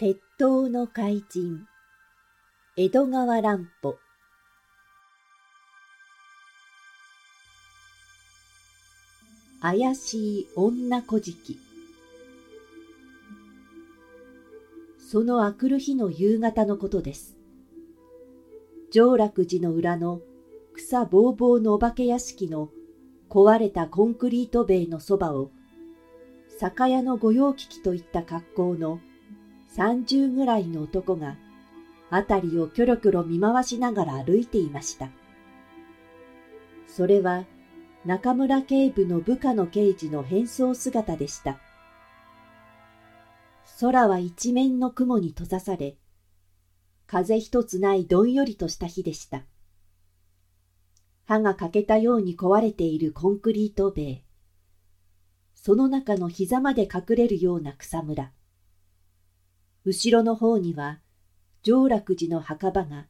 鉄塔の怪人江戸川乱歩。怪しい女小じそのあくる日の夕方のことです。上楽寺の裏の草ぼうぼうのお化け屋敷の壊れたコンクリート塀のそばを酒屋の御用聞きといった格好の三十ぐらいの男が、あたりをキョロキョロ見回しながら歩いていました。それは、中村警部の部下の刑事の変装姿でした。空は一面の雲に閉ざされ、風一つないどんよりとした日でした。歯が欠けたように壊れているコンクリート塀。その中の膝まで隠れるような草むら。後ろの方には、上楽寺の墓場が、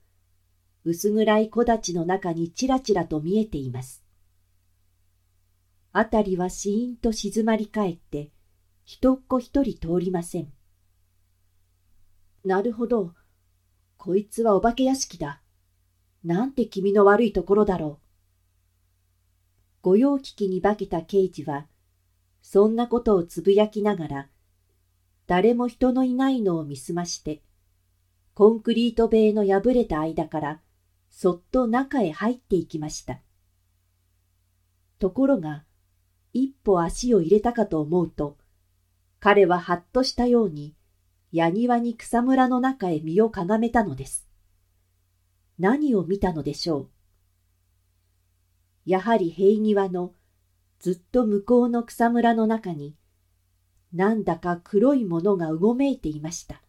薄暗い木立の中にちらちらと見えています。あたりはしーんと静まり返って、人っ子一人通りません。なるほど。こいつはお化け屋敷だ。なんて気味の悪いところだろう。御用聞きに化けた刑事は、そんなことをつぶやきながら、誰も人のいないのを見すまして、コンクリート塀の破れた間から、そっと中へ入っていきました。ところが、一歩足を入れたかと思うと、彼ははっとしたように、矢庭に草むらの中へ身をかがめたのです。何を見たのでしょう？やはり平庭のずっと向こうの草むらの中に、なんだか黒いものがうごめいていました。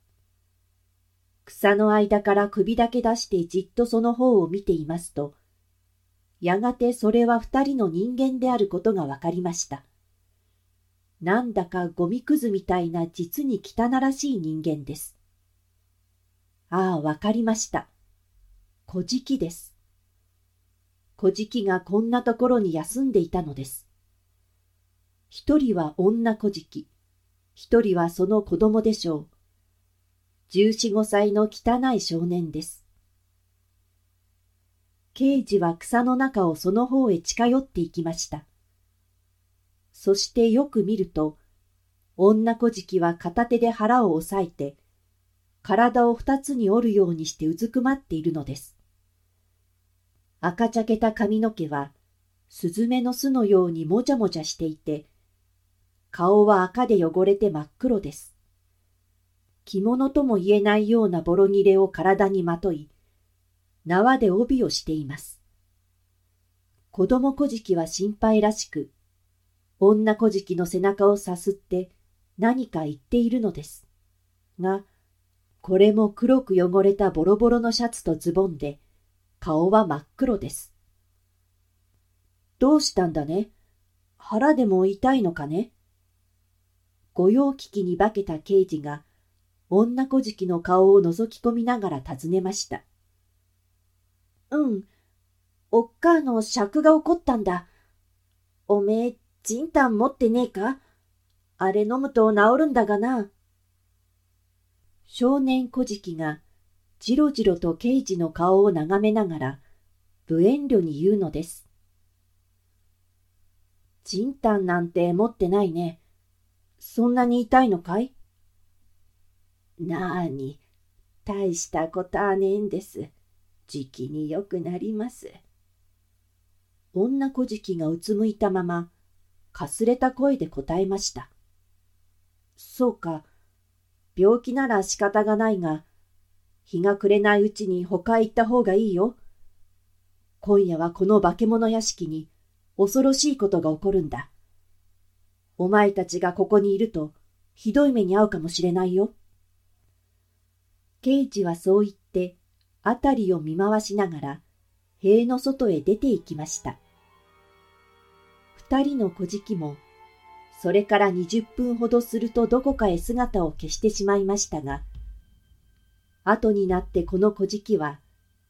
草の間から首だけ出してじっとその方を見ていますと、やがてそれは二人の人間であることがわかりました。なんだかゴミくずみたいな実に汚らしい人間です。ああ、わかりました。小じです。小じがこんなところに休んでいたのです。一人は女小じ一人はその子供でしょう。十四五歳の汚い少年です。刑事は草の中をその方へ近寄っていきました。そしてよく見ると、女小じは片手で腹を押さえて、体を二つに折るようにしてうずくまっているのです。赤茶けた髪の毛は、スズメの巣のようにもじゃもじゃしていて、顔は赤で汚れて真っ黒です。着物とも言えないようなボロ切れを体にまとい、縄で帯をしています。子供小じは心配らしく、女小じの背中をさすって何か言っているのです。が、これも黒く汚れたボロボロのシャツとズボンで、顔は真っ黒です。どうしたんだね？腹でも痛いのかね？御用聞きに化けた刑事が、女小じの顔を覗き込みながら尋ねました。うん、おっかあの尺が起こったんだ。おめえ、じんたん持ってねえか？あれ飲むと治るんだがな。少年小じが、じろじろと刑事の顔を眺めながら、無遠慮に言うのです。じんたんなんて持ってないね。そんなに痛いのかい？なあに、大したことはねえんです。じきによくなります。女小じきがうつむいたまま、かすれた声で答えました。そうか、病気なら仕方がないが、日が暮れないうちに他へ行った方がいいよ。今夜はこの化け物屋敷に恐ろしいことが起こるんだ。お前たちがここにいると、ひどい目に遭うかもしれないよ。刑事はそう言って、あたりを見回しながら、塀の外へ出て行きました。二人の小じも、それから二十分ほどするとどこかへ姿を消してしまいましたが、後になってこの小じは、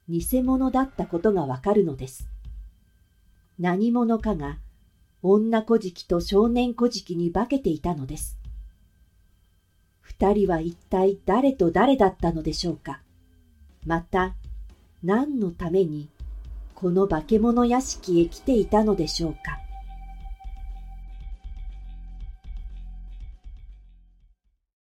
偽物だったことがわかるのです。何者かが、女小じと少年小じに化けていたのです。二人は一体誰と誰だったのでしょうか。また、何のために、この化け物屋敷へ来ていたのでしょうか。